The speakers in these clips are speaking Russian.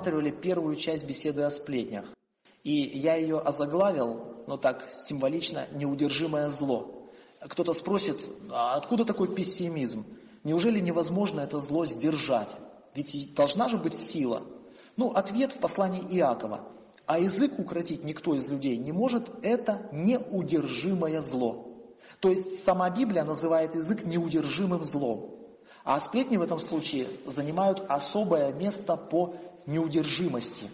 рассматривали первую часть беседы о сплетнях. И я ее озаглавил, ну так, символично, «Неудержимое зло». Кто-то спросит, а откуда такой пессимизм? Неужели невозможно это зло сдержать? Ведь должна же быть сила. Ну, ответ в послании Иакова. А язык укротить никто из людей не может, это неудержимое зло. То есть сама Библия называет язык неудержимым злом. А сплетни в этом случае занимают особое место по неудержимости.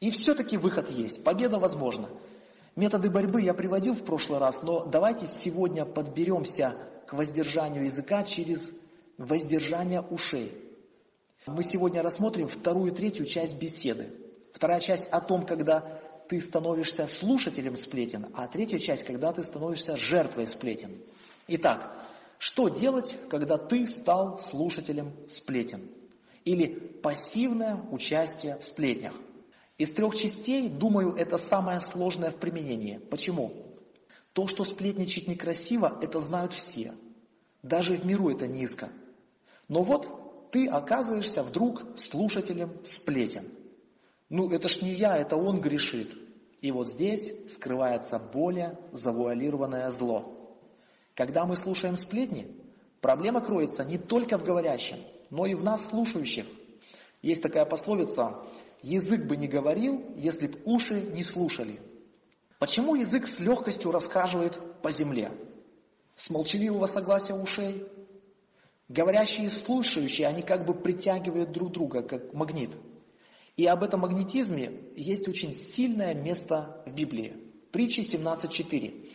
И все-таки выход есть, победа возможна. Методы борьбы я приводил в прошлый раз, но давайте сегодня подберемся к воздержанию языка через воздержание ушей. Мы сегодня рассмотрим вторую и третью часть беседы. Вторая часть о том, когда ты становишься слушателем сплетен, а третья часть, когда ты становишься жертвой сплетен. Итак, что делать, когда ты стал слушателем сплетен? Или пассивное участие в сплетнях? Из трех частей, думаю, это самое сложное в применении. Почему? То, что сплетничать некрасиво, это знают все. Даже в миру это низко. Но вот ты оказываешься вдруг слушателем сплетен. Ну, это ж не я, это он грешит. И вот здесь скрывается более завуалированное зло. Когда мы слушаем сплетни, проблема кроется не только в говорящем, но и в нас слушающих. Есть такая пословица «язык бы не говорил, если б уши не слушали». Почему язык с легкостью рассказывает по земле? С молчаливого согласия ушей? Говорящие и слушающие, они как бы притягивают друг друга, как магнит – и об этом магнетизме есть очень сильное место в Библии. Притчи 17.4.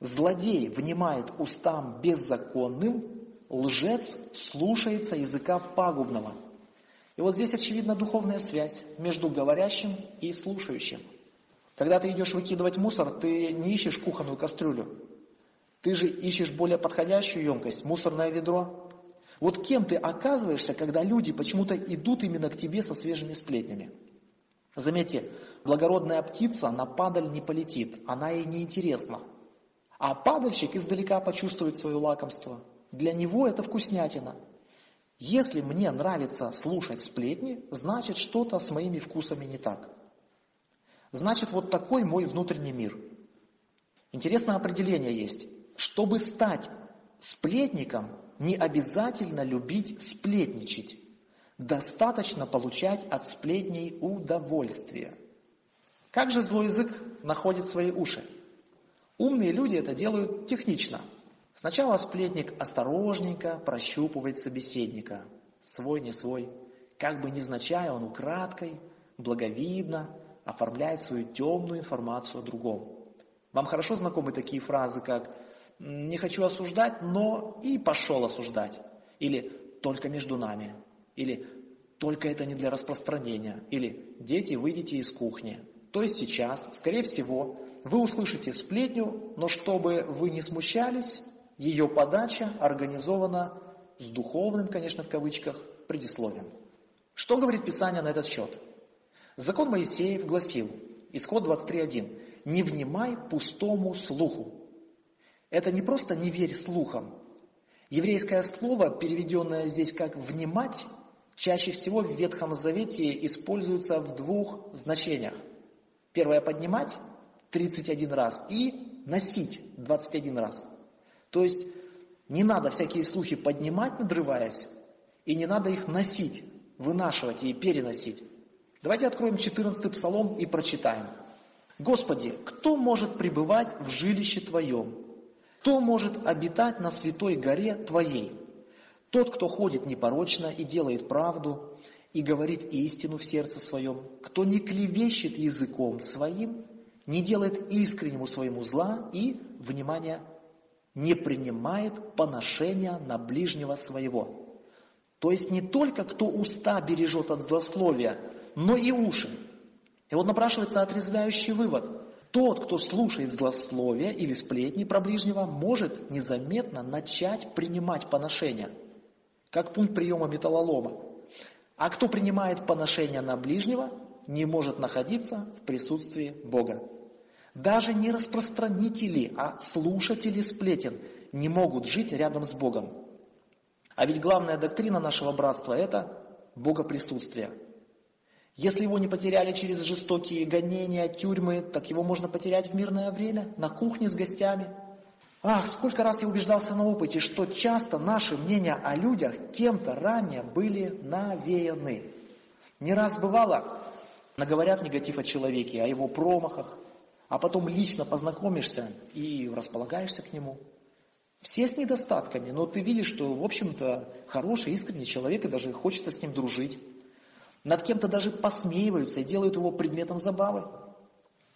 Злодей внимает устам беззаконным, лжец слушается языка пагубного. И вот здесь очевидна духовная связь между говорящим и слушающим. Когда ты идешь выкидывать мусор, ты не ищешь кухонную кастрюлю. Ты же ищешь более подходящую емкость, мусорное ведро, вот кем ты оказываешься, когда люди почему-то идут именно к тебе со свежими сплетнями? Заметьте, благородная птица на падаль не полетит, она ей не интересна. А падальщик издалека почувствует свое лакомство. Для него это вкуснятина. Если мне нравится слушать сплетни, значит что-то с моими вкусами не так. Значит вот такой мой внутренний мир. Интересное определение есть. Чтобы стать сплетником, не обязательно любить сплетничать. Достаточно получать от сплетней удовольствие. Как же злой язык находит свои уши? Умные люди это делают технично. Сначала сплетник осторожненько прощупывает собеседника, свой не свой. Как бы невзначай он украдкой, благовидно оформляет свою темную информацию о другом. Вам хорошо знакомы такие фразы, как не хочу осуждать, но и пошел осуждать. Или только между нами. Или только это не для распространения. Или дети, выйдите из кухни. То есть сейчас, скорее всего, вы услышите сплетню, но чтобы вы не смущались, ее подача организована с духовным, конечно, в кавычках, предисловием. Что говорит Писание на этот счет? Закон Моисеев гласил, исход 23.1, «Не внимай пустому слуху, это не просто «не верь слухам». Еврейское слово, переведенное здесь как «внимать», чаще всего в Ветхом Завете используется в двух значениях. Первое – поднимать 31 раз и носить 21 раз. То есть не надо всякие слухи поднимать, надрываясь, и не надо их носить, вынашивать и переносить. Давайте откроем 14 псалом и прочитаем. «Господи, кто может пребывать в жилище Твоем? Кто может обитать на святой горе Твоей? Тот, кто ходит непорочно и делает правду, и говорит истину в сердце своем, кто не клевещет языком своим, не делает искреннему своему зла и, внимание, не принимает поношения на ближнего своего. То есть не только кто уста бережет от злословия, но и уши. И вот напрашивается отрезвляющий вывод. Тот, кто слушает злословия или сплетни про ближнего, может незаметно начать принимать поношения, как пункт приема металлолома. А кто принимает поношения на ближнего, не может находиться в присутствии Бога. Даже не распространители, а слушатели сплетен не могут жить рядом с Богом. А ведь главная доктрина нашего братства – это богоприсутствие. Если его не потеряли через жестокие гонения, тюрьмы, так его можно потерять в мирное время, на кухне с гостями. Ах, сколько раз я убеждался на опыте, что часто наши мнения о людях кем-то ранее были навеяны. Не раз бывало, наговорят негатив о человеке, о его промахах, а потом лично познакомишься и располагаешься к нему. Все с недостатками, но ты видишь, что, в общем-то, хороший, искренний человек, и даже хочется с ним дружить. Над кем-то даже посмеиваются и делают его предметом забавы.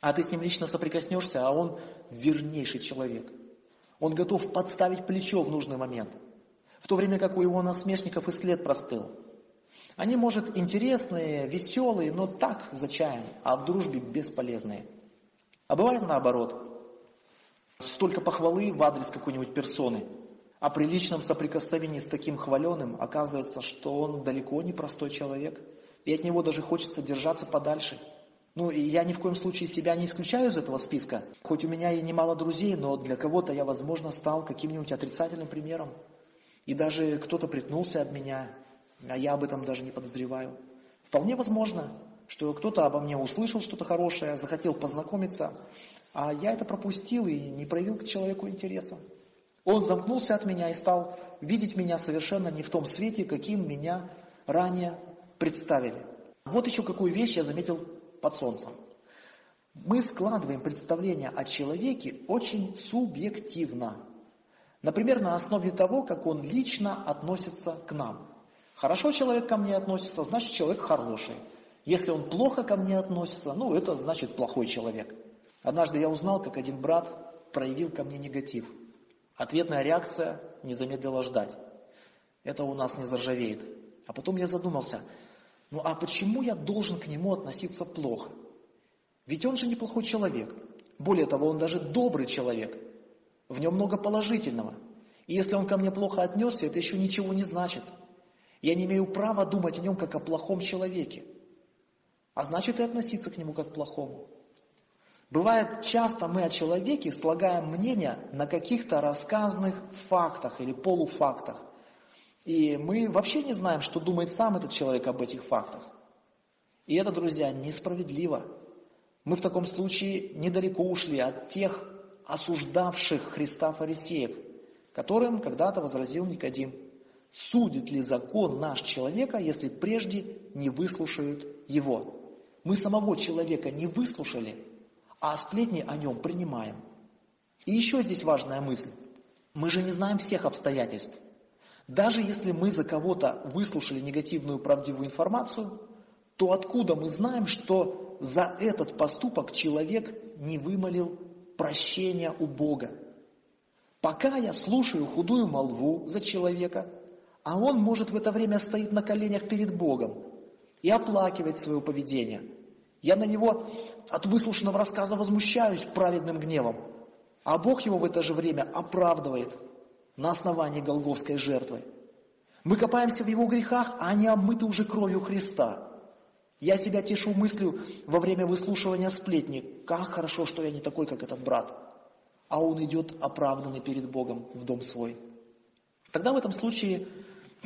А ты с ним лично соприкоснешься, а он вернейший человек. Он готов подставить плечо в нужный момент. В то время как у его насмешников и след простыл. Они, может, интересные, веселые, но так, за чаем, а в дружбе бесполезные. А бывает наоборот. Столько похвалы в адрес какой-нибудь персоны, а при личном соприкосновении с таким хваленым оказывается, что он далеко не простой человек – и от него даже хочется держаться подальше. Ну, и я ни в коем случае себя не исключаю из этого списка. Хоть у меня и немало друзей, но для кого-то я, возможно, стал каким-нибудь отрицательным примером. И даже кто-то притнулся об меня, а я об этом даже не подозреваю. Вполне возможно, что кто-то обо мне услышал что-то хорошее, захотел познакомиться, а я это пропустил и не проявил к человеку интереса. Он замкнулся от меня и стал видеть меня совершенно не в том свете, каким меня ранее представили. Вот еще какую вещь я заметил под солнцем. Мы складываем представление о человеке очень субъективно. Например, на основе того, как он лично относится к нам. Хорошо человек ко мне относится, значит человек хороший. Если он плохо ко мне относится, ну это значит плохой человек. Однажды я узнал, как один брат проявил ко мне негатив. Ответная реакция не замедлила ждать. Это у нас не заржавеет. А потом я задумался, ну а почему я должен к нему относиться плохо? Ведь он же неплохой человек. Более того, он даже добрый человек. В нем много положительного. И если он ко мне плохо отнесся, это еще ничего не значит. Я не имею права думать о нем как о плохом человеке. А значит и относиться к нему как к плохому. Бывает, часто мы о человеке слагаем мнение на каких-то рассказанных фактах или полуфактах. И мы вообще не знаем, что думает сам этот человек об этих фактах. И это, друзья, несправедливо. Мы в таком случае недалеко ушли от тех осуждавших Христа фарисеев, которым когда-то возразил Никодим. Судит ли закон наш человека, если прежде не выслушают его? Мы самого человека не выслушали, а сплетни о нем принимаем. И еще здесь важная мысль. Мы же не знаем всех обстоятельств. Даже если мы за кого-то выслушали негативную правдивую информацию, то откуда мы знаем, что за этот поступок человек не вымолил прощения у Бога? Пока я слушаю худую молву за человека, а он, может, в это время стоит на коленях перед Богом и оплакивает свое поведение. Я на него от выслушанного рассказа возмущаюсь праведным гневом, а Бог его в это же время оправдывает – на основании голговской жертвы. Мы копаемся в его грехах, а они омыты уже кровью Христа. Я себя тешу мыслью во время выслушивания сплетни, как хорошо, что я не такой, как этот брат. А он идет оправданный перед Богом в дом свой. Тогда в этом случае,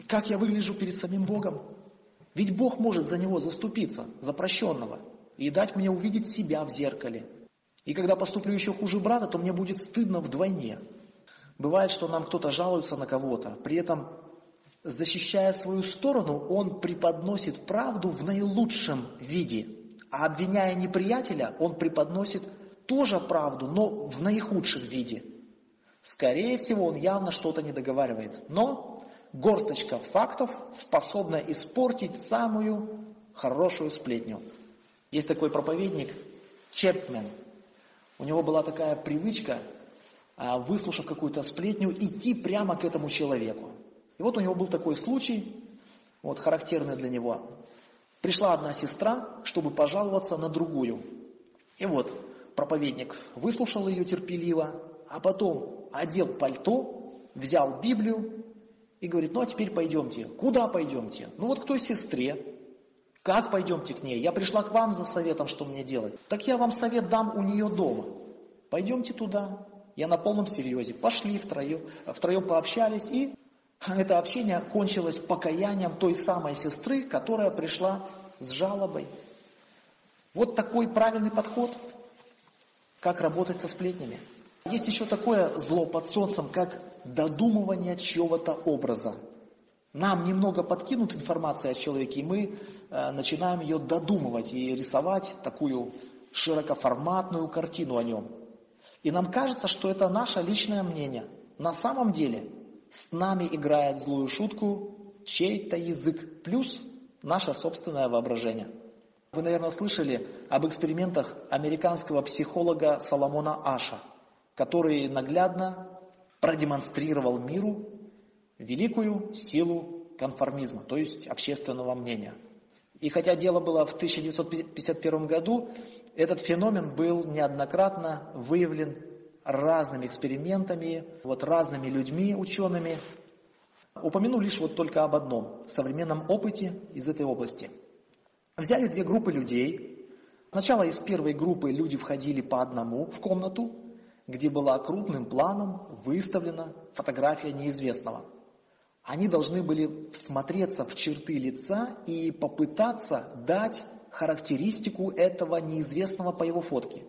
как я выгляжу перед самим Богом? Ведь Бог может за него заступиться, за прощенного, и дать мне увидеть себя в зеркале. И когда поступлю еще хуже брата, то мне будет стыдно вдвойне. Бывает, что нам кто-то жалуется на кого-то, при этом, защищая свою сторону, он преподносит правду в наилучшем виде, а обвиняя неприятеля, он преподносит тоже правду, но в наихудшем виде. Скорее всего, он явно что-то не договаривает, но горсточка фактов способна испортить самую хорошую сплетню. Есть такой проповедник Чепмен. У него была такая привычка а, выслушав какую-то сплетню, идти прямо к этому человеку. И вот у него был такой случай, вот характерный для него. Пришла одна сестра, чтобы пожаловаться на другую. И вот проповедник выслушал ее терпеливо, а потом одел пальто, взял Библию и говорит, ну а теперь пойдемте. Куда пойдемте? Ну вот к той сестре. Как пойдемте к ней? Я пришла к вам за советом, что мне делать. Так я вам совет дам у нее дома. Пойдемте туда. Я на полном серьезе. Пошли втроем, втроем пообщались, и это общение кончилось покаянием той самой сестры, которая пришла с жалобой. Вот такой правильный подход, как работать со сплетнями. Есть еще такое зло под солнцем, как додумывание чьего-то образа. Нам немного подкинут информации о человеке, и мы э, начинаем ее додумывать и рисовать такую широкоформатную картину о нем. И нам кажется, что это наше личное мнение. На самом деле с нами играет злую шутку чей-то язык плюс наше собственное воображение. Вы, наверное, слышали об экспериментах американского психолога Соломона Аша, который наглядно продемонстрировал миру великую силу конформизма, то есть общественного мнения. И хотя дело было в 1951 году, этот феномен был неоднократно выявлен разными экспериментами, вот разными людьми, учеными. Упомяну лишь вот только об одном современном опыте из этой области. Взяли две группы людей. Сначала из первой группы люди входили по одному в комнату, где была крупным планом выставлена фотография неизвестного. Они должны были всмотреться в черты лица и попытаться дать характеристику этого неизвестного по его фотке.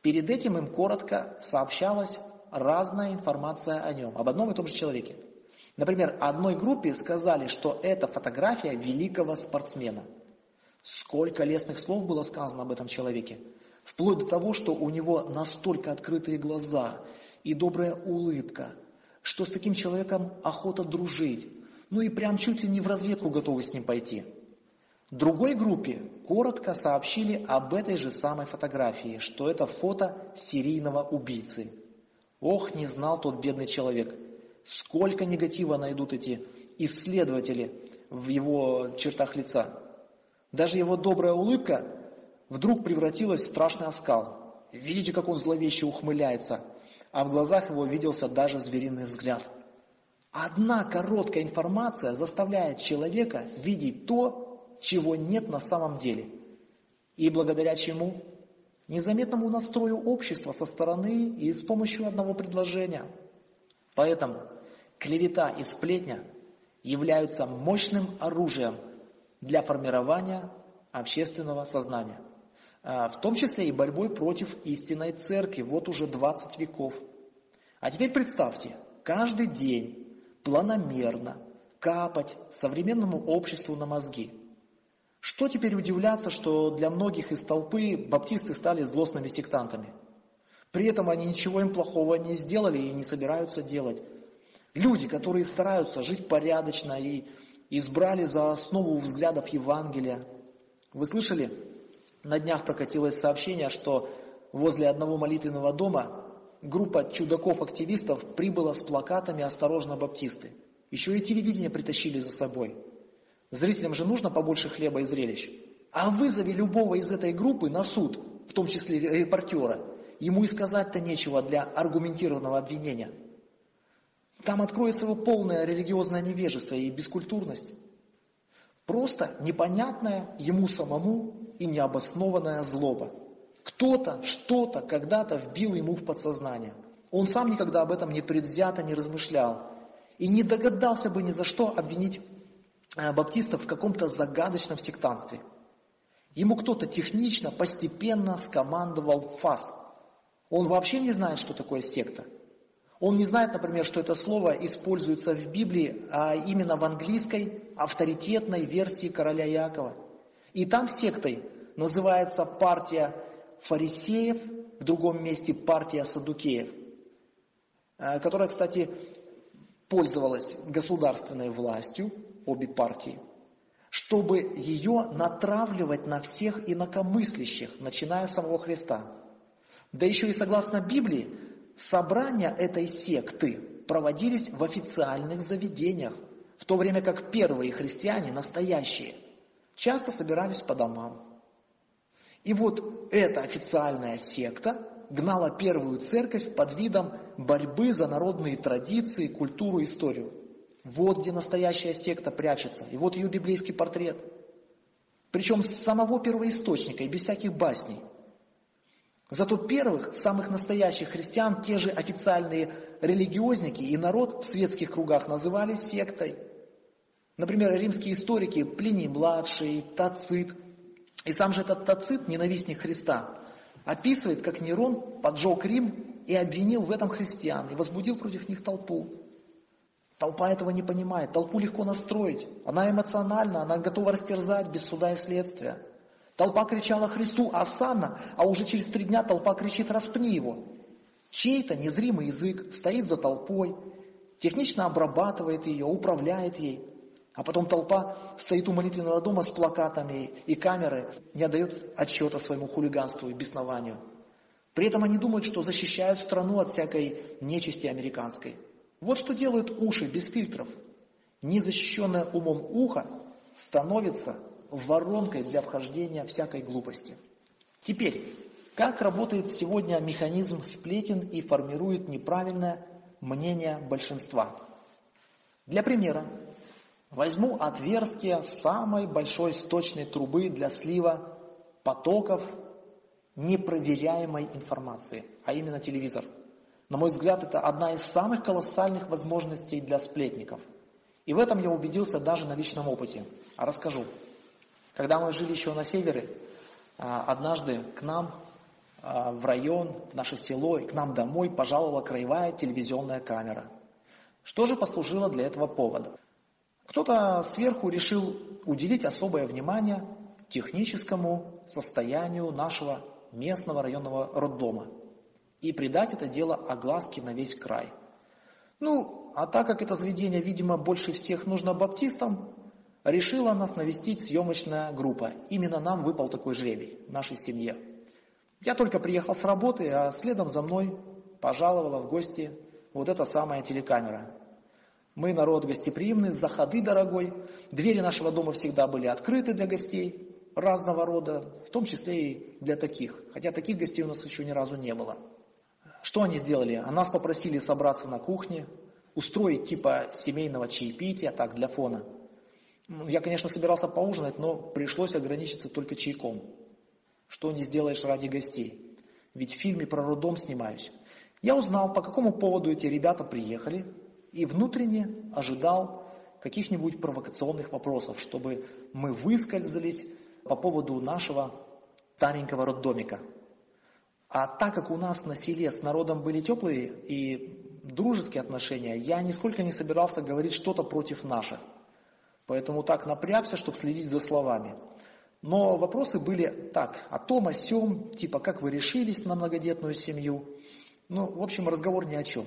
Перед этим им коротко сообщалась разная информация о нем, об одном и том же человеке. Например, одной группе сказали, что это фотография великого спортсмена. Сколько лестных слов было сказано об этом человеке. Вплоть до того, что у него настолько открытые глаза и добрая улыбка, что с таким человеком охота дружить. Ну и прям чуть ли не в разведку готовы с ним пойти. Другой группе коротко сообщили об этой же самой фотографии, что это фото серийного убийцы. Ох, не знал тот бедный человек, сколько негатива найдут эти исследователи в его чертах лица. Даже его добрая улыбка вдруг превратилась в страшный оскал. Видите, как он зловеще ухмыляется, а в глазах его виделся даже звериный взгляд. Одна короткая информация заставляет человека видеть то, чего нет на самом деле. И благодаря чему? Незаметному настрою общества со стороны и с помощью одного предложения. Поэтому клевета и сплетня являются мощным оружием для формирования общественного сознания. А, в том числе и борьбой против истинной церкви, вот уже 20 веков. А теперь представьте, каждый день планомерно капать современному обществу на мозги – что теперь удивляться, что для многих из толпы баптисты стали злостными сектантами? При этом они ничего им плохого не сделали и не собираются делать. Люди, которые стараются жить порядочно и избрали за основу взглядов Евангелия. Вы слышали? На днях прокатилось сообщение, что возле одного молитвенного дома группа чудаков-активистов прибыла с плакатами «Осторожно, баптисты». Еще и телевидение притащили за собой. Зрителям же нужно побольше хлеба и зрелищ. А вызови любого из этой группы на суд, в том числе репортера. Ему и сказать-то нечего для аргументированного обвинения. Там откроется его полное религиозное невежество и бескультурность. Просто непонятная ему самому и необоснованная злоба. Кто-то, что-то, когда-то вбил ему в подсознание. Он сам никогда об этом не предвзято не размышлял. И не догадался бы ни за что обвинить Э, баптистов в каком-то загадочном сектантстве. Ему кто-то технично, постепенно скомандовал фас. Он вообще не знает, что такое секта. Он не знает, например, что это слово используется в Библии, а именно в английской авторитетной версии короля Якова. И там сектой называется партия фарисеев, в другом месте партия садукеев, э, которая, кстати, пользовалась государственной властью, обе партии, чтобы ее натравливать на всех инакомыслящих, начиная с самого Христа. Да еще и согласно Библии, собрания этой секты проводились в официальных заведениях, в то время как первые христиане, настоящие, часто собирались по домам. И вот эта официальная секта гнала первую церковь под видом борьбы за народные традиции, культуру, историю. Вот где настоящая секта прячется. И вот ее библейский портрет. Причем с самого первоисточника и без всяких басней. Зато первых, самых настоящих христиан, те же официальные религиозники и народ в светских кругах называли сектой. Например, римские историки Плиний-младший, Тацит И сам же этот Тацит, ненавистник Христа, описывает, как Нерон поджег Рим и обвинил в этом христиан, и возбудил против них толпу. Толпа этого не понимает, толпу легко настроить. Она эмоциональна, она готова растерзать без суда и следствия. Толпа кричала Христу «Асанна», а уже через три дня толпа кричит «Распни его». Чей-то незримый язык стоит за толпой, технично обрабатывает ее, управляет ей. А потом толпа стоит у молитвенного дома с плакатами и камеры, не отдает отчета своему хулиганству и беснованию. При этом они думают, что защищают страну от всякой нечисти американской. Вот что делают уши без фильтров. Незащищенное умом ухо становится воронкой для вхождения всякой глупости. Теперь, как работает сегодня механизм сплетен и формирует неправильное мнение большинства? Для примера, возьму отверстие самой большой сточной трубы для слива потоков непроверяемой информации, а именно телевизор. На мой взгляд, это одна из самых колоссальных возможностей для сплетников. И в этом я убедился даже на личном опыте. А расскажу. Когда мы жили еще на севере, а, однажды к нам а, в район, в наше село и к нам домой пожаловала краевая телевизионная камера. Что же послужило для этого повода? Кто-то сверху решил уделить особое внимание техническому состоянию нашего местного районного роддома и придать это дело огласке на весь край. Ну, а так как это заведение, видимо, больше всех нужно баптистам, решила нас навестить съемочная группа. Именно нам выпал такой жребий, нашей семье. Я только приехал с работы, а следом за мной пожаловала в гости вот эта самая телекамера. Мы народ гостеприимный, заходы дорогой, двери нашего дома всегда были открыты для гостей разного рода, в том числе и для таких, хотя таких гостей у нас еще ни разу не было. Что они сделали? А нас попросили собраться на кухне, устроить типа семейного чаепития, так, для фона – я, конечно, собирался поужинать, но пришлось ограничиться только чайком. Что не сделаешь ради гостей. Ведь в фильме про роддом снимаюсь. Я узнал, по какому поводу эти ребята приехали, и внутренне ожидал каких-нибудь провокационных вопросов, чтобы мы выскользались по поводу нашего старенького роддомика. А так как у нас на селе с народом были теплые и дружеские отношения, я нисколько не собирался говорить что-то против наших. Поэтому так напрягся, чтобы следить за словами. Но вопросы были так, о том, о сем, типа, как вы решились на многодетную семью. Ну, в общем, разговор ни о чем.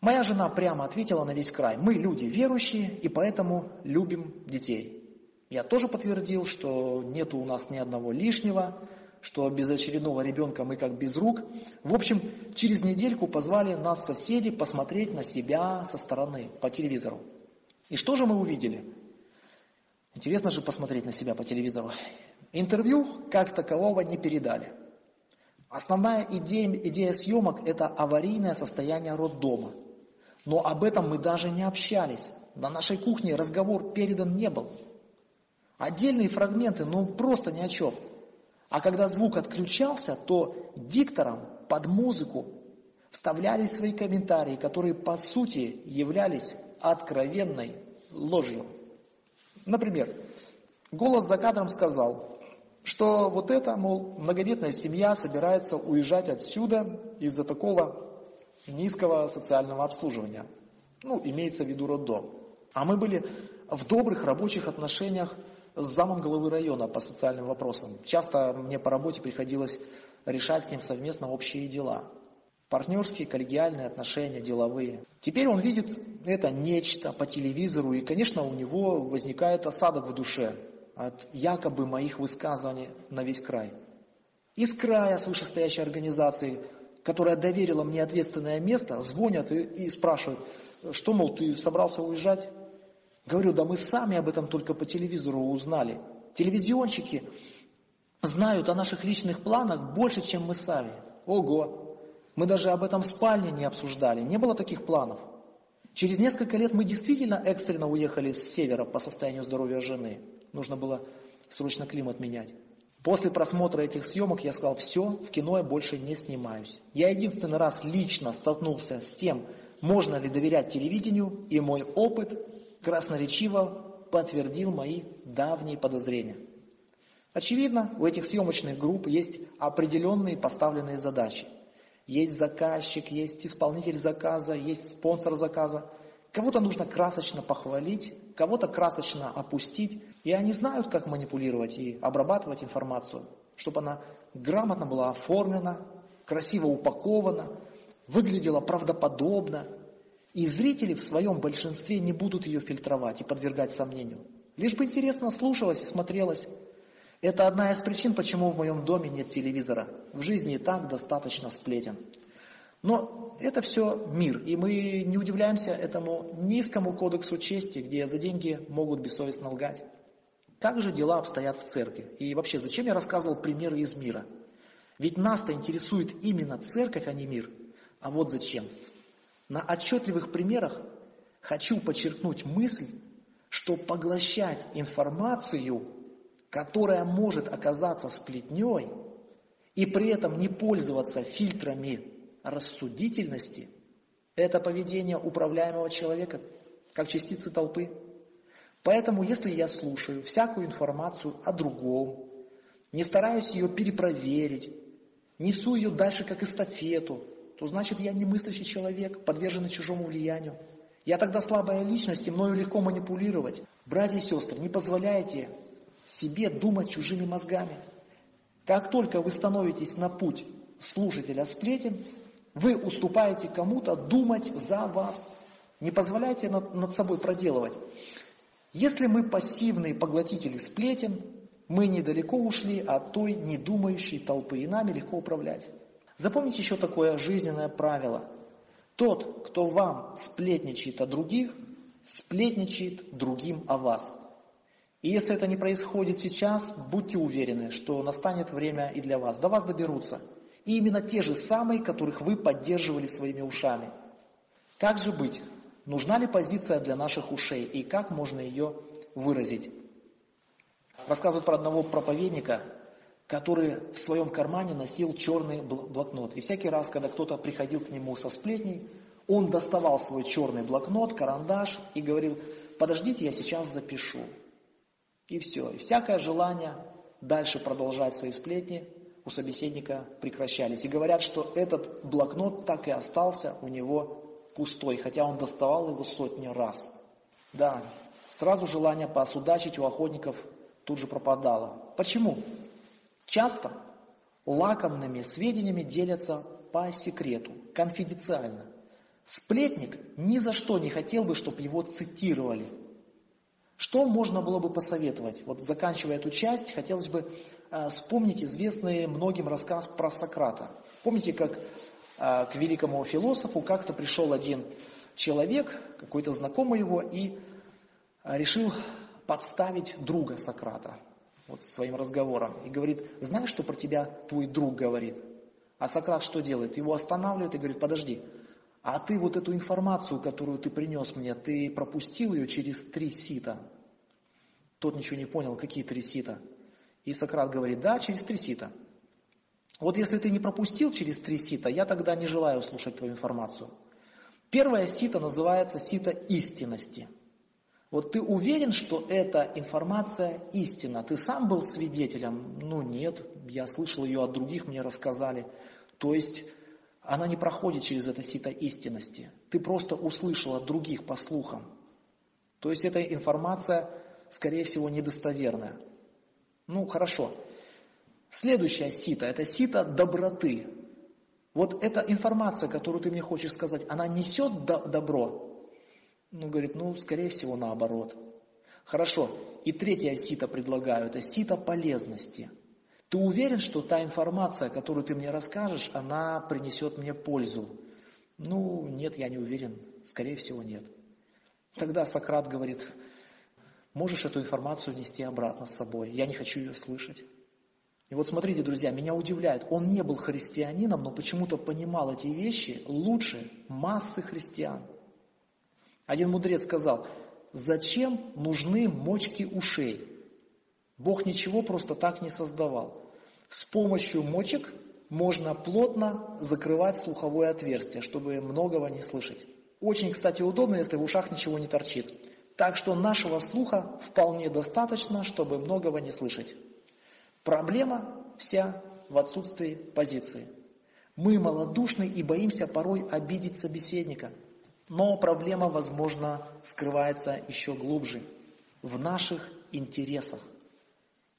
Моя жена прямо ответила на весь край. Мы люди верующие и поэтому любим детей. Я тоже подтвердил, что нет у нас ни одного лишнего, что без очередного ребенка мы как без рук. В общем, через недельку позвали нас соседи посмотреть на себя со стороны по телевизору. И что же мы увидели? Интересно же посмотреть на себя по телевизору. Интервью как такового не передали. Основная идея, идея съемок – это аварийное состояние роддома. Но об этом мы даже не общались. На нашей кухне разговор передан не был. Отдельные фрагменты, ну просто ни о чем. А когда звук отключался, то диктором под музыку вставлялись свои комментарии, которые по сути являлись откровенной ложью. Например, голос за кадром сказал, что вот эта, мол, многодетная семья собирается уезжать отсюда из-за такого низкого социального обслуживания. Ну, имеется в виду роддом. А мы были в добрых рабочих отношениях с замом главы района по социальным вопросам. Часто мне по работе приходилось решать с ним совместно общие дела. Партнерские, коллегиальные отношения, деловые. Теперь он видит это нечто по телевизору, и, конечно, у него возникает осадок в душе от якобы моих высказываний на весь край. Из края с вышестоящей организации, которая доверила мне ответственное место, звонят и, и спрашивают, что, мол, ты собрался уезжать? Говорю, да мы сами об этом только по телевизору узнали. Телевизионщики знают о наших личных планах больше, чем мы сами. Ого! Мы даже об этом в спальне не обсуждали, не было таких планов. Через несколько лет мы действительно экстренно уехали с севера по состоянию здоровья жены. Нужно было срочно климат менять. После просмотра этих съемок я сказал, все, в кино я больше не снимаюсь. Я единственный раз лично столкнулся с тем, можно ли доверять телевидению, и мой опыт красноречиво подтвердил мои давние подозрения. Очевидно, у этих съемочных групп есть определенные поставленные задачи. Есть заказчик, есть исполнитель заказа, есть спонсор заказа. Кого-то нужно красочно похвалить, кого-то красочно опустить. И они знают, как манипулировать и обрабатывать информацию, чтобы она грамотно была оформлена, красиво упакована, выглядела правдоподобно. И зрители в своем большинстве не будут ее фильтровать и подвергать сомнению. Лишь бы интересно слушалось и смотрелось. Это одна из причин, почему в моем доме нет телевизора. В жизни и так достаточно сплетен. Но это все мир, и мы не удивляемся этому низкому кодексу чести, где за деньги могут бессовестно лгать. Как же дела обстоят в церкви? И вообще, зачем я рассказывал примеры из мира? Ведь нас-то интересует именно церковь, а не мир. А вот зачем. На отчетливых примерах хочу подчеркнуть мысль, что поглощать информацию которая может оказаться сплетней и при этом не пользоваться фильтрами рассудительности, это поведение управляемого человека, как частицы толпы. Поэтому, если я слушаю всякую информацию о другом, не стараюсь ее перепроверить, несу ее дальше как эстафету, то значит я не мыслящий человек, подверженный чужому влиянию. Я тогда слабая личность, и мною легко манипулировать. Братья и сестры, не позволяйте себе думать чужими мозгами. Как только вы становитесь на путь слушателя сплетен, вы уступаете кому-то думать за вас. Не позволяйте над, над собой проделывать. Если мы пассивные поглотители сплетен, мы недалеко ушли от той недумающей толпы, и нами легко управлять. Запомните еще такое жизненное правило. Тот, кто вам сплетничает о других, сплетничает другим о вас. И если это не происходит сейчас, будьте уверены, что настанет время и для вас. До вас доберутся. И именно те же самые, которых вы поддерживали своими ушами. Как же быть? Нужна ли позиция для наших ушей и как можно ее выразить? Рассказывают про одного проповедника, который в своем кармане носил черный блокнот. И всякий раз, когда кто-то приходил к нему со сплетней, он доставал свой черный блокнот, карандаш и говорил, подождите, я сейчас запишу. И все. И всякое желание дальше продолжать свои сплетни у собеседника прекращались. И говорят, что этот блокнот так и остался у него пустой, хотя он доставал его сотни раз. Да, сразу желание поосудачить у охотников тут же пропадало. Почему? Часто лакомными сведениями делятся по секрету, конфиденциально. Сплетник ни за что не хотел бы, чтобы его цитировали – что можно было бы посоветовать? Вот заканчивая эту часть, хотелось бы э, вспомнить известный многим рассказ про Сократа. Помните, как э, к великому философу как-то пришел один человек, какой-то знакомый его, и э, решил подставить друга Сократа вот своим разговором. И говорит, знаешь, что про тебя твой друг говорит? А Сократ что делает? Его останавливает и говорит, подожди, а ты вот эту информацию, которую ты принес мне, ты пропустил ее через три сита? Тот ничего не понял, какие три сита. И Сократ говорит, да, через три сита. Вот если ты не пропустил через три сита, я тогда не желаю слушать твою информацию. Первое сито называется сито истинности. Вот ты уверен, что эта информация истина? Ты сам был свидетелем? Ну нет, я слышал ее от других, мне рассказали. То есть она не проходит через это сито истинности. Ты просто услышал от других по слухам. То есть эта информация, скорее всего, недостоверная. Ну, хорошо. Следующее сито – это сито доброты. Вот эта информация, которую ты мне хочешь сказать, она несет добро? Ну, говорит, ну, скорее всего, наоборот. Хорошо. И третье сито предлагаю, это сито полезности – ты уверен, что та информация, которую ты мне расскажешь, она принесет мне пользу? Ну, нет, я не уверен. Скорее всего, нет. Тогда Сократ говорит, можешь эту информацию нести обратно с собой. Я не хочу ее слышать. И вот смотрите, друзья, меня удивляет, он не был христианином, но почему-то понимал эти вещи лучше массы христиан. Один мудрец сказал, зачем нужны мочки ушей? Бог ничего просто так не создавал. С помощью мочек можно плотно закрывать слуховое отверстие, чтобы многого не слышать. Очень, кстати, удобно, если в ушах ничего не торчит. Так что нашего слуха вполне достаточно, чтобы многого не слышать. Проблема вся в отсутствии позиции. Мы малодушны и боимся порой обидеть собеседника. Но проблема, возможно, скрывается еще глубже, в наших интересах.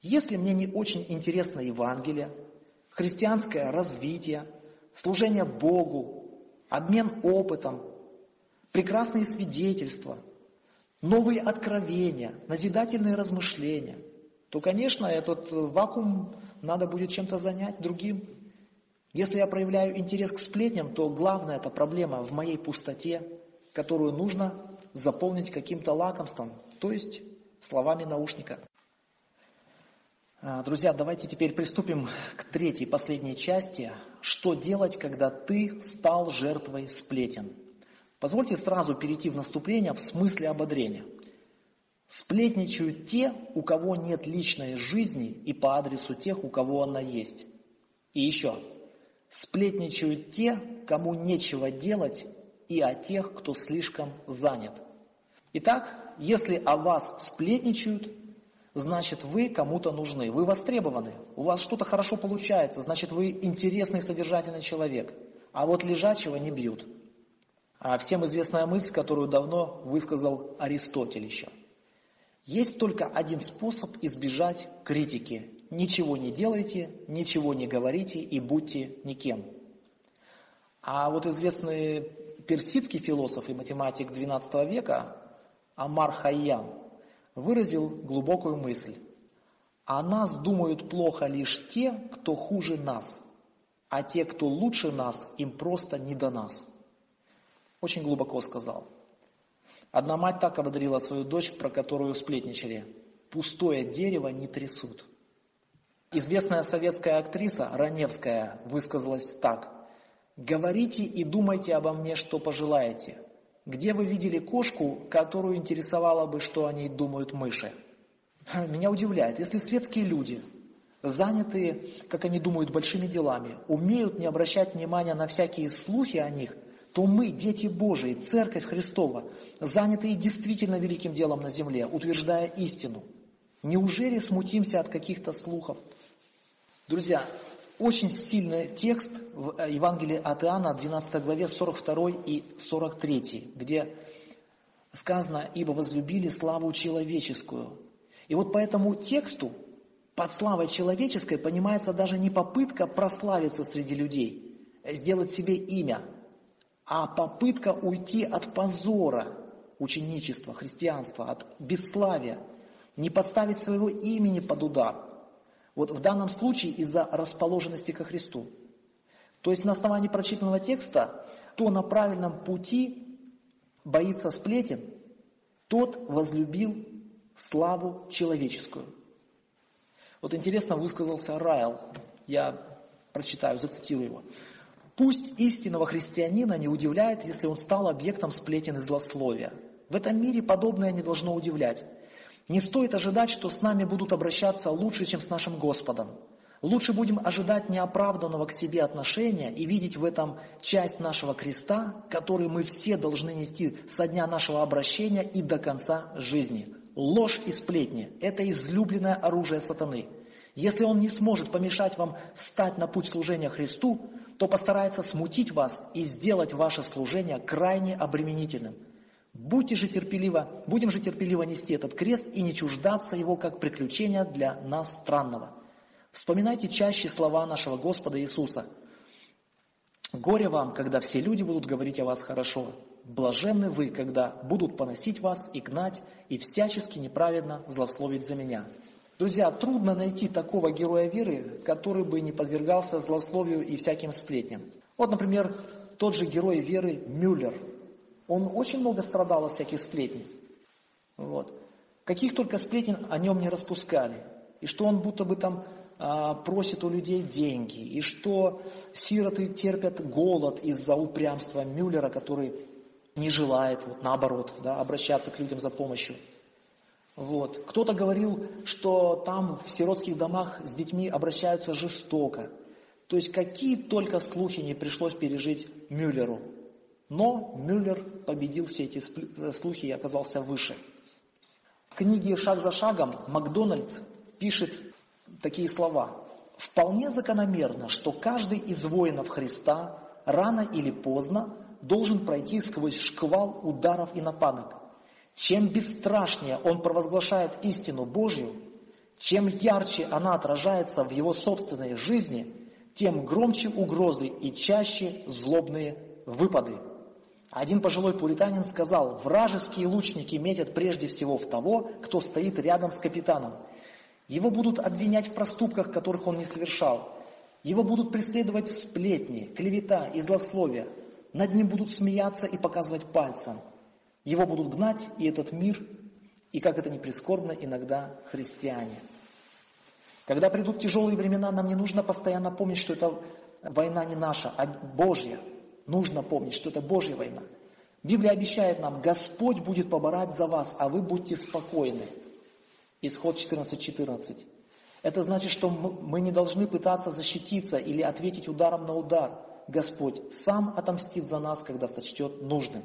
Если мне не очень интересно Евангелие, христианское развитие, служение Богу, обмен опытом, прекрасные свидетельства, новые откровения, назидательные размышления, то, конечно, этот вакуум надо будет чем-то занять другим. Если я проявляю интерес к сплетням, то главная эта проблема в моей пустоте, которую нужно заполнить каким-то лакомством, то есть словами наушника. А, друзья, давайте теперь приступим к третьей, последней части. Что делать, когда ты стал жертвой сплетен? Позвольте сразу перейти в наступление в смысле ободрения. Сплетничают те, у кого нет личной жизни и по адресу тех, у кого она есть. И еще, сплетничают те, кому нечего делать, и о тех, кто слишком занят. Итак, если о вас сплетничают, значит вы кому-то нужны, вы востребованы, у вас что-то хорошо получается, значит вы интересный, содержательный человек. А вот лежачего не бьют. А всем известная мысль, которую давно высказал Аристотель еще. Есть только один способ избежать критики. Ничего не делайте, ничего не говорите и будьте никем. А вот известный персидский философ и математик XII века Амар Хайям выразил глубокую мысль. О нас думают плохо лишь те, кто хуже нас, а те, кто лучше нас, им просто не до нас. Очень глубоко сказал. Одна мать так ободрила свою дочь, про которую сплетничали. Пустое дерево не трясут. Известная советская актриса Раневская высказалась так. «Говорите и думайте обо мне, что пожелаете. Где вы видели кошку, которую интересовало бы, что о ней думают мыши?» Меня удивляет, если светские люди, занятые, как они думают, большими делами, умеют не обращать внимания на всякие слухи о них – то мы, дети Божии, Церковь Христова, занятые действительно великим делом на земле, утверждая истину. Неужели смутимся от каких-то слухов? Друзья, очень сильный текст в э, Евангелии от Иоанна, 12 главе, 42 и 43, где сказано, «Ибо возлюбили славу человеческую». И вот по этому тексту под славой человеческой понимается даже не попытка прославиться среди людей, сделать себе имя – а попытка уйти от позора ученичества, христианства, от бесславия, не подставить своего имени под удар. Вот в данном случае из-за расположенности ко Христу. То есть на основании прочитанного текста, кто на правильном пути боится сплетен, тот возлюбил славу человеческую. Вот интересно высказался Райл, я прочитаю, зацитирую его. Пусть истинного христианина не удивляет, если он стал объектом сплетен и злословия. В этом мире подобное не должно удивлять. Не стоит ожидать, что с нами будут обращаться лучше, чем с нашим Господом. Лучше будем ожидать неоправданного к себе отношения и видеть в этом часть нашего креста, который мы все должны нести со дня нашего обращения и до конца жизни. Ложь и сплетни – это излюбленное оружие сатаны. Если он не сможет помешать вам стать на путь служения Христу, то постарается смутить вас и сделать ваше служение крайне обременительным. Будьте же терпеливо, будем же терпеливо нести этот крест и не чуждаться его как приключения для нас странного. Вспоминайте чаще слова нашего Господа Иисуса. «Горе вам, когда все люди будут говорить о вас хорошо. Блаженны вы, когда будут поносить вас и гнать, и всячески неправедно злословить за меня». Друзья, трудно найти такого героя веры, который бы не подвергался злословию и всяким сплетням. Вот, например, тот же герой веры Мюллер. Он очень много страдал от всяких сплетней. Вот. Каких только сплетен о нем не распускали. И что он будто бы там а, просит у людей деньги, и что сироты терпят голод из-за упрямства Мюллера, который не желает, вот, наоборот, да, обращаться к людям за помощью. Вот. Кто-то говорил, что там в сиротских домах с детьми обращаются жестоко. То есть какие только слухи не пришлось пережить Мюллеру. Но Мюллер победил все эти э, слухи и оказался выше. В книге «Шаг за шагом» Макдональд пишет такие слова. Вполне закономерно, что каждый из воинов Христа рано или поздно должен пройти сквозь шквал ударов и нападок. Чем бесстрашнее он провозглашает истину Божью, чем ярче она отражается в его собственной жизни, тем громче угрозы и чаще злобные выпады. Один пожилой пуританин сказал, вражеские лучники метят прежде всего в того, кто стоит рядом с капитаном. Его будут обвинять в проступках, которых он не совершал. Его будут преследовать сплетни, клевета и злословия. Над ним будут смеяться и показывать пальцем. Его будут гнать и этот мир, и, как это ни прискорбно, иногда христиане. Когда придут тяжелые времена, нам не нужно постоянно помнить, что это война не наша, а Божья. Нужно помнить, что это Божья война. Библия обещает нам, Господь будет поборать за вас, а вы будьте спокойны. Исход 14.14. 14. Это значит, что мы не должны пытаться защититься или ответить ударом на удар. Господь сам отомстит за нас, когда сочтет нужным.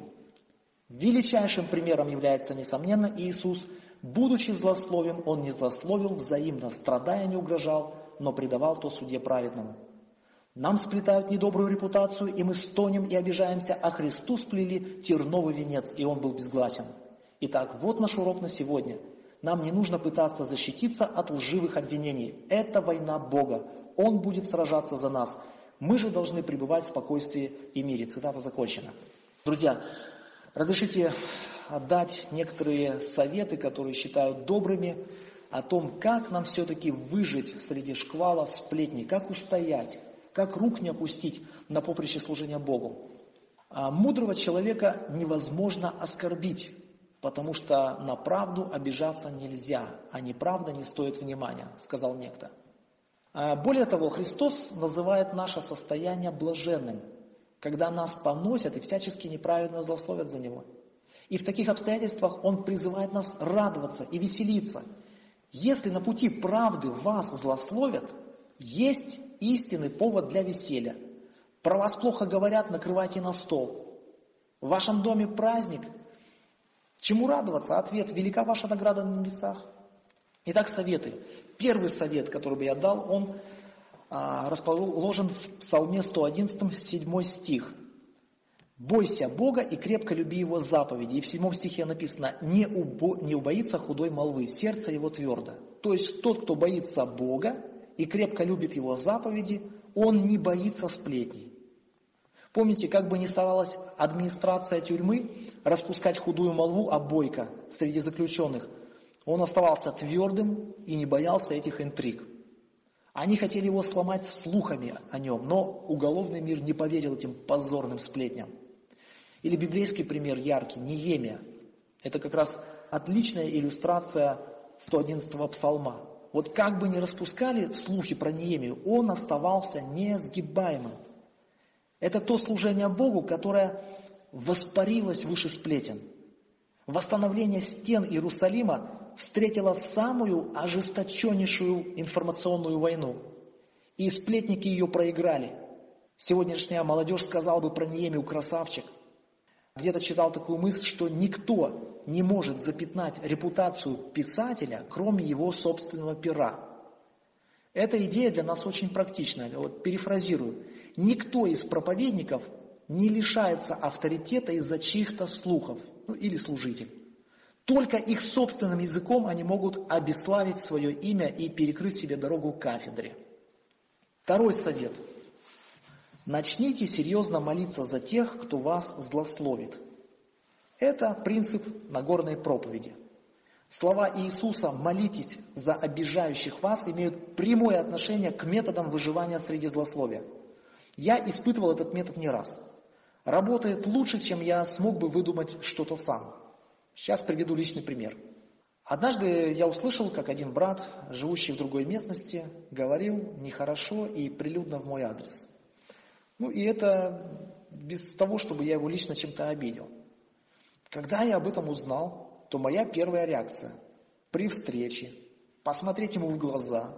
Величайшим примером является, несомненно, Иисус. Будучи злословен, Он не злословил взаимно, страдая не угрожал, но предавал то суде праведному. Нам сплетают недобрую репутацию, и мы стонем и обижаемся, а Христу сплели терновый венец, и Он был безгласен. Итак, вот наш урок на сегодня. Нам не нужно пытаться защититься от лживых обвинений. Это война Бога. Он будет сражаться за нас. Мы же должны пребывать в спокойствии и мире. Цитата закончена. Друзья, Разрешите отдать некоторые советы, которые считаю добрыми, о том, как нам все-таки выжить среди шквала сплетни, как устоять, как рук не опустить на поприще служения Богу. А мудрого человека невозможно оскорбить, потому что на правду обижаться нельзя, а неправда не стоит внимания, сказал некто. А более того, Христос называет наше состояние блаженным – когда нас поносят и всячески неправедно злословят за Него. И в таких обстоятельствах Он призывает нас радоваться и веселиться. Если на пути правды вас злословят, есть истинный повод для веселья. Про вас плохо говорят, накрывайте на стол. В вашем доме праздник. Чему радоваться? Ответ – велика ваша награда на небесах. Итак, советы. Первый совет, который бы я дал, он а, расположен в Псалме 111, 7 стих. «Бойся Бога и крепко люби Его заповеди». И в седьмом стихе написано «Не, убо, не убоится худой молвы, сердце его твердо». То есть тот, кто боится Бога и крепко любит Его заповеди, он не боится сплетней. Помните, как бы ни старалась администрация тюрьмы распускать худую молву о Бойко среди заключенных, он оставался твердым и не боялся этих интриг. Они хотели его сломать слухами о нем, но уголовный мир не поверил этим позорным сплетням. Или библейский пример яркий, Неемия. Это как раз отличная иллюстрация 111-го псалма. Вот как бы ни распускали слухи про Неемию, он оставался несгибаемым. Это то служение Богу, которое воспарилось выше сплетен. Восстановление стен Иерусалима встретила самую ожесточеннейшую информационную войну. И сплетники ее проиграли. Сегодняшняя молодежь сказала бы про Неемию красавчик. Где-то читал такую мысль, что никто не может запятнать репутацию писателя, кроме его собственного пера. Эта идея для нас очень практичная. Вот перефразирую. Никто из проповедников не лишается авторитета из-за чьих-то слухов, ну или служитель. Только их собственным языком они могут обеславить свое имя и перекрыть себе дорогу к кафедре. Второй совет. Начните серьезно молиться за тех, кто вас злословит. Это принцип Нагорной проповеди. Слова Иисуса «молитесь за обижающих вас» имеют прямое отношение к методам выживания среди злословия. Я испытывал этот метод не раз. Работает лучше, чем я смог бы выдумать что-то сам. Сейчас приведу личный пример. Однажды я услышал, как один брат, живущий в другой местности, говорил нехорошо и прилюдно в мой адрес. Ну и это без того, чтобы я его лично чем-то обидел. Когда я об этом узнал, то моя первая реакция при встрече посмотреть ему в глаза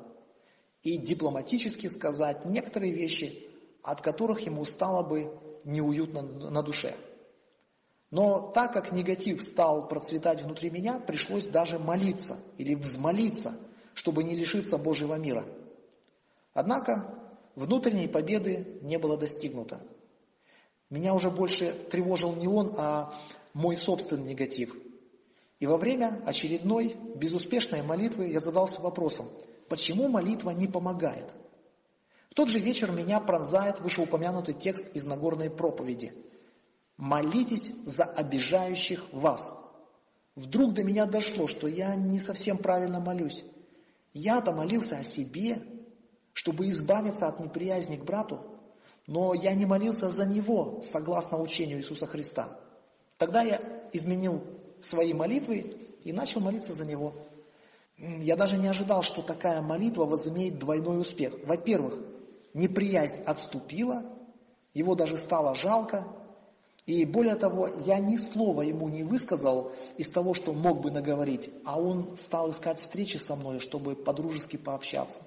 и дипломатически сказать некоторые вещи, от которых ему стало бы неуютно на душе. Но так как негатив стал процветать внутри меня, пришлось даже молиться или взмолиться, чтобы не лишиться Божьего мира. Однако внутренней победы не было достигнуто. Меня уже больше тревожил не он, а мой собственный негатив. И во время очередной безуспешной молитвы я задался вопросом, почему молитва не помогает? В тот же вечер меня пронзает вышеупомянутый текст из Нагорной проповеди. «Молитесь за обижающих вас». Вдруг до меня дошло, что я не совсем правильно молюсь. Я-то молился о себе, чтобы избавиться от неприязни к брату, но я не молился за него, согласно учению Иисуса Христа. Тогда я изменил свои молитвы и начал молиться за него. Я даже не ожидал, что такая молитва возымеет двойной успех. Во-первых, неприязнь отступила, его даже стало жалко, и более того, я ни слова ему не высказал из того, что мог бы наговорить, а он стал искать встречи со мной, чтобы по-дружески пообщаться.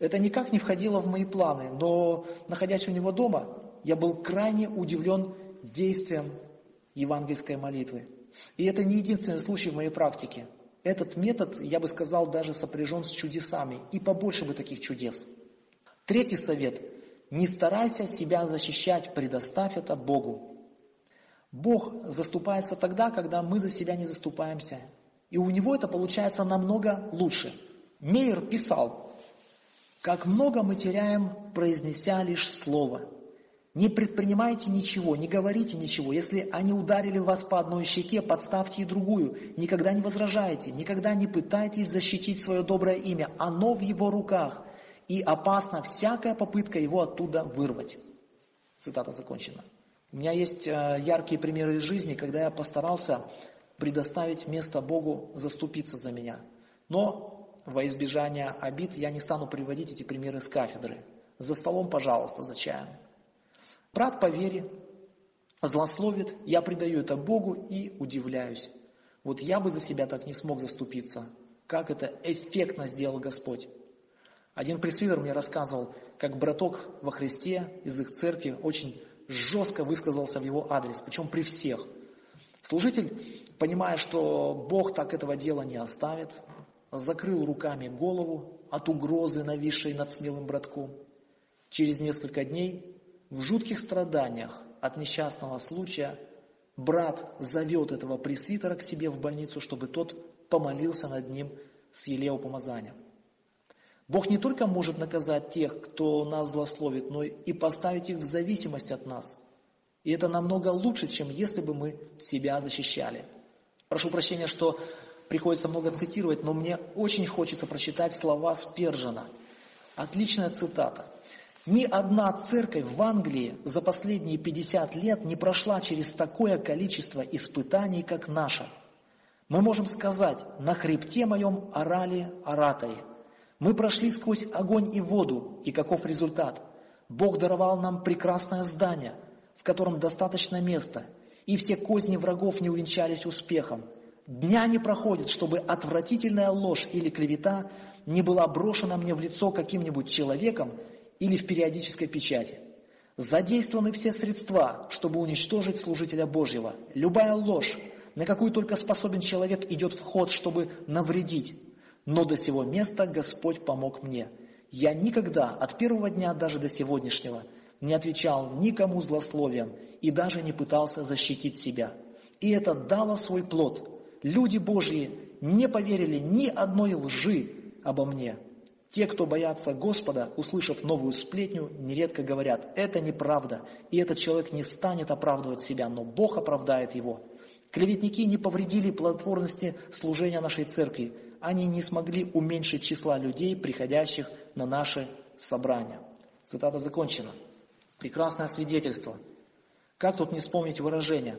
Это никак не входило в мои планы, но, находясь у него дома, я был крайне удивлен действием евангельской молитвы. И это не единственный случай в моей практике. Этот метод, я бы сказал, даже сопряжен с чудесами, и побольше бы таких чудес. Третий совет. Не старайся себя защищать, предоставь это Богу. Бог заступается тогда, когда мы за себя не заступаемся. И у него это получается намного лучше. Мейер писал, как много мы теряем, произнеся лишь слово. Не предпринимайте ничего, не говорите ничего. Если они ударили вас по одной щеке, подставьте и другую. Никогда не возражайте, никогда не пытайтесь защитить свое доброе имя. Оно в его руках. И опасна всякая попытка его оттуда вырвать. Цитата закончена. У меня есть э, яркие примеры из жизни, когда я постарался предоставить место Богу заступиться за меня. Но во избежание обид я не стану приводить эти примеры с кафедры. За столом, пожалуйста, за чаем. Брат по вере злословит, я предаю это Богу и удивляюсь. Вот я бы за себя так не смог заступиться. Как это эффектно сделал Господь. Один пресвитер мне рассказывал, как браток во Христе из их церкви очень жестко высказался в его адрес, причем при всех. Служитель, понимая, что Бог так этого дела не оставит, закрыл руками голову от угрозы, нависшей над смелым братком. Через несколько дней в жутких страданиях от несчастного случая брат зовет этого пресвитера к себе в больницу, чтобы тот помолился над ним с елеопомазанием. Бог не только может наказать тех, кто нас злословит, но и поставить их в зависимость от нас. И это намного лучше, чем если бы мы себя защищали. Прошу прощения, что приходится много цитировать, но мне очень хочется прочитать слова Спержина. Отличная цитата. Ни одна церковь в Англии за последние 50 лет не прошла через такое количество испытаний, как наша. Мы можем сказать, на хребте моем орали оратори – мы прошли сквозь огонь и воду, и каков результат? Бог даровал нам прекрасное здание, в котором достаточно места, и все козни врагов не увенчались успехом. Дня не проходит, чтобы отвратительная ложь или клевета не была брошена мне в лицо каким-нибудь человеком или в периодической печати. Задействованы все средства, чтобы уничтожить служителя Божьего. Любая ложь, на какую только способен человек, идет в ход, чтобы навредить. Но до сего места Господь помог мне. Я никогда, от первого дня даже до сегодняшнего, не отвечал никому злословием и даже не пытался защитить себя. И это дало свой плод. Люди Божьи не поверили ни одной лжи обо мне. Те, кто боятся Господа, услышав новую сплетню, нередко говорят, это неправда, и этот человек не станет оправдывать себя, но Бог оправдает его. Клеветники не повредили плодотворности служения нашей церкви, они не смогли уменьшить числа людей, приходящих на наши собрания. Цитата закончена. Прекрасное свидетельство. Как тут не вспомнить выражение?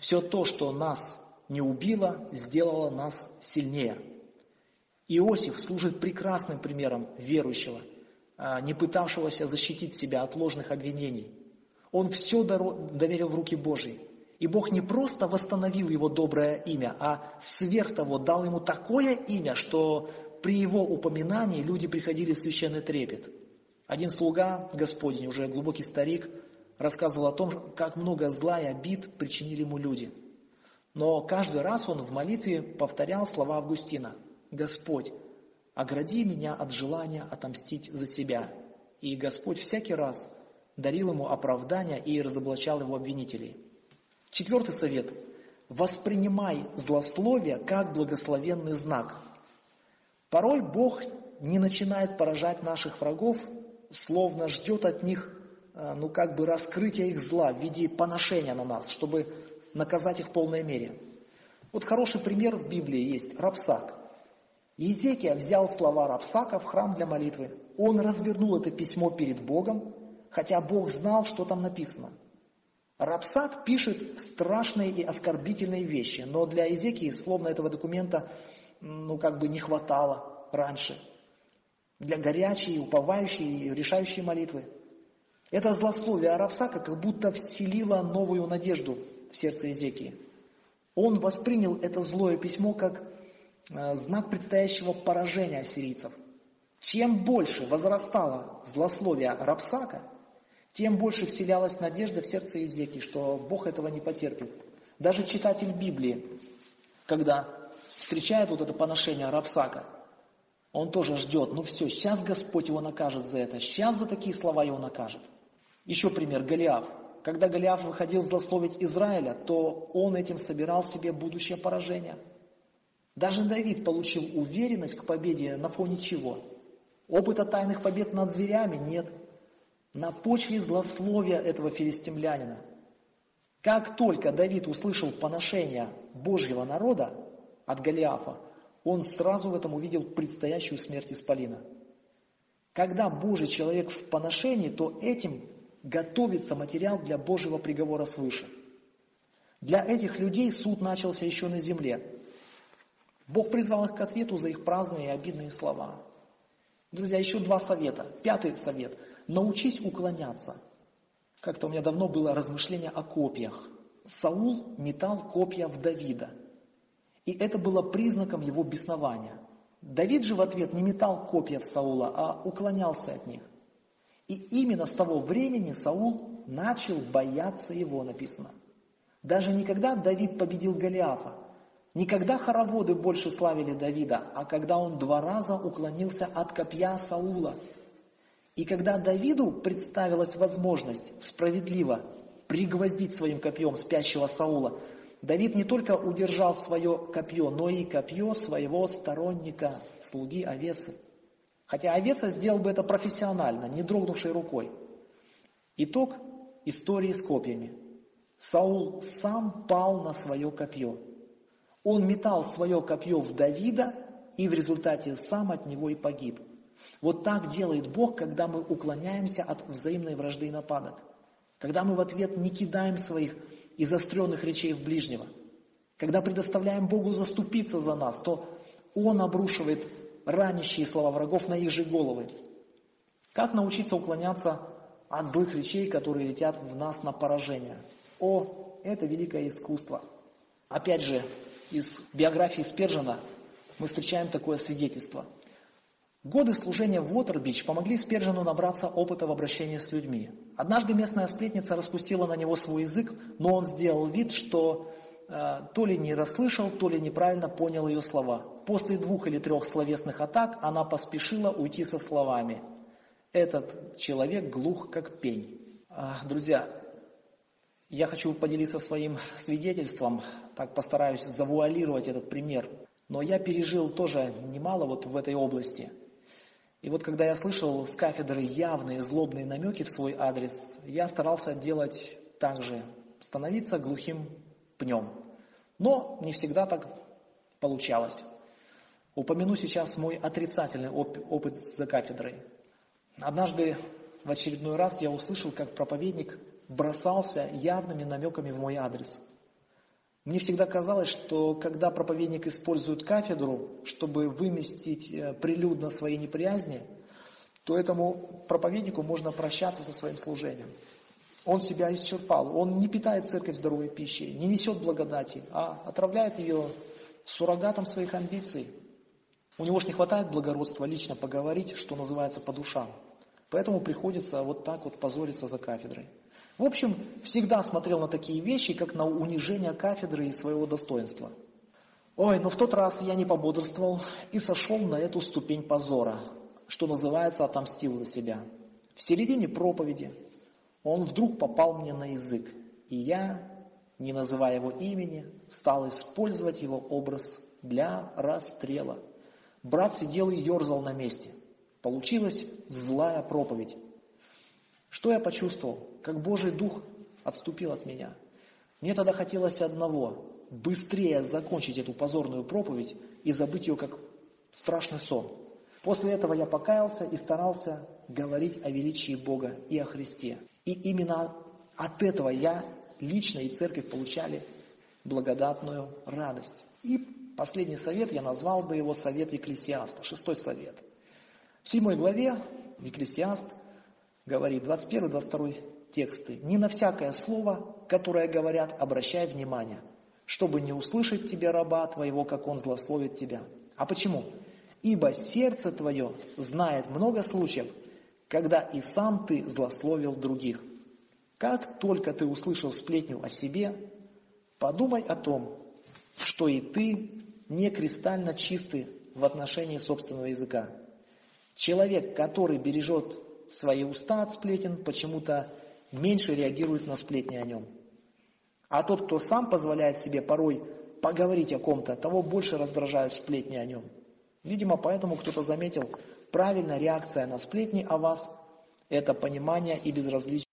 Все то, что нас не убило, сделало нас сильнее. Иосиф служит прекрасным примером верующего, а, не пытавшегося защитить себя от ложных обвинений. Он все доверил в руки Божьи. И Бог не просто восстановил его доброе имя, а сверх того дал ему такое имя, что при его упоминании люди приходили в священный трепет. Один слуга Господень, уже глубокий старик, рассказывал о том, как много зла и обид причинили ему люди. Но каждый раз он в молитве повторял слова Августина. «Господь, огради меня от желания отомстить за себя. И Господь всякий раз дарил ему оправдания и разоблачал его обвинителей. Четвертый совет. Воспринимай злословие как благословенный знак. Порой Бог не начинает поражать наших врагов, словно ждет от них, э, ну как бы раскрытия их зла в виде поношения на нас, чтобы наказать их в полной мере. Вот хороший пример в Библии есть Рапсак. Езекия взял слова Рапсака в храм для молитвы. Он развернул это письмо перед Богом, хотя Бог знал, что там написано. Рапсак пишет страшные и оскорбительные вещи, но для Езекии словно этого документа ну как бы не хватало раньше для горячей, уповающей и решающей молитвы. Это злословие Аравсака как будто вселило новую надежду в сердце Езекии. Он воспринял это злое письмо как знак предстоящего поражения ассирийцев. Чем больше возрастало злословие Рапсака, тем больше вселялась надежда в сердце Езекии, что Бог этого не потерпит. Даже читатель Библии, когда встречает вот это поношение Рапсака, он тоже ждет, ну все, сейчас Господь его накажет за это, сейчас за такие слова его накажет. Еще пример, Голиаф. Когда Голиаф выходил злословить Израиля, то он этим собирал себе будущее поражение. Даже Давид получил уверенность к победе на фоне чего? Опыта тайных побед над зверями нет. На почве злословия этого филистимлянина. Как только Давид услышал поношение Божьего народа от Голиафа, он сразу в этом увидел предстоящую смерть Исполина. Когда Божий человек в поношении, то этим готовится материал для Божьего приговора свыше. Для этих людей суд начался еще на земле. Бог призвал их к ответу за их праздные и обидные слова. Друзья, еще два совета. Пятый совет. Научись уклоняться. Как-то у меня давно было размышление о копьях. Саул метал копья в Давида – и это было признаком его беснования. Давид же в ответ не метал копья в Саула, а уклонялся от них. И именно с того времени Саул начал бояться его, написано. Даже никогда Давид победил Голиафа, никогда хороводы больше славили Давида, а когда он два раза уклонился от копья Саула. И когда Давиду представилась возможность справедливо пригвоздить своим копьем спящего Саула, Давид не только удержал свое копье, но и копье своего сторонника, слуги Овесы. Хотя Овеса сделал бы это профессионально, не дрогнувшей рукой. Итог истории с копьями. Саул сам пал на свое копье. Он метал свое копье в Давида и в результате сам от него и погиб. Вот так делает Бог, когда мы уклоняемся от взаимной вражды и нападок. Когда мы в ответ не кидаем своих и заостренных речей в ближнего. Когда предоставляем Богу заступиться за нас, то Он обрушивает ранящие слова врагов на их же головы. Как научиться уклоняться от злых речей, которые летят в нас на поражение? О, это великое искусство. Опять же, из биографии Спержина мы встречаем такое свидетельство – Годы служения в Уотербич помогли Спержину набраться опыта в обращении с людьми. Однажды местная сплетница распустила на него свой язык, но он сделал вид, что э, то ли не расслышал, то ли неправильно понял ее слова. После двух или трех словесных атак она поспешила уйти со словами «Этот человек глух, как пень». Друзья, я хочу поделиться своим свидетельством, так постараюсь завуалировать этот пример. Но я пережил тоже немало вот в этой области – и вот когда я слышал с кафедры явные злобные намеки в свой адрес, я старался делать так же, становиться глухим пнем. Но не всегда так получалось. Упомяну сейчас мой отрицательный оп- опыт за кафедрой. Однажды в очередной раз я услышал, как проповедник бросался явными намеками в мой адрес – мне всегда казалось, что когда проповедник использует кафедру, чтобы выместить э, прилюдно свои неприязни, то этому проповеднику можно прощаться со своим служением. Он себя исчерпал, он не питает церковь здоровой пищей, не несет благодати, а отравляет ее суррогатом своих амбиций. У него же не хватает благородства лично поговорить, что называется, по душам. Поэтому приходится вот так вот позориться за кафедрой. В общем, всегда смотрел на такие вещи, как на унижение кафедры и своего достоинства. Ой, но в тот раз я не пободрствовал и сошел на эту ступень позора, что называется отомстил за себя. В середине проповеди он вдруг попал мне на язык, и я, не называя его имени, стал использовать его образ для расстрела. Брат сидел и ерзал на месте. Получилась злая проповедь. Что я почувствовал? Как Божий Дух отступил от меня. Мне тогда хотелось одного – быстрее закончить эту позорную проповедь и забыть ее как страшный сон. После этого я покаялся и старался говорить о величии Бога и о Христе. И именно от этого я лично и церковь получали благодатную радость. И последний совет, я назвал бы его совет Екклесиаста, шестой совет. В седьмой главе Екклесиаст говорит, 21-22 тексты, «Не на всякое слово, которое говорят, обращай внимание, чтобы не услышать тебе раба твоего, как он злословит тебя». А почему? Ибо сердце твое знает много случаев, когда и сам ты злословил других. Как только ты услышал сплетню о себе, подумай о том, что и ты не кристально чистый в отношении собственного языка. Человек, который бережет свои уста от сплетен, почему-то меньше реагирует на сплетни о нем. А тот, кто сам позволяет себе порой поговорить о ком-то, того больше раздражают сплетни о нем. Видимо, поэтому кто-то заметил, правильная реакция на сплетни о вас – это понимание и безразличие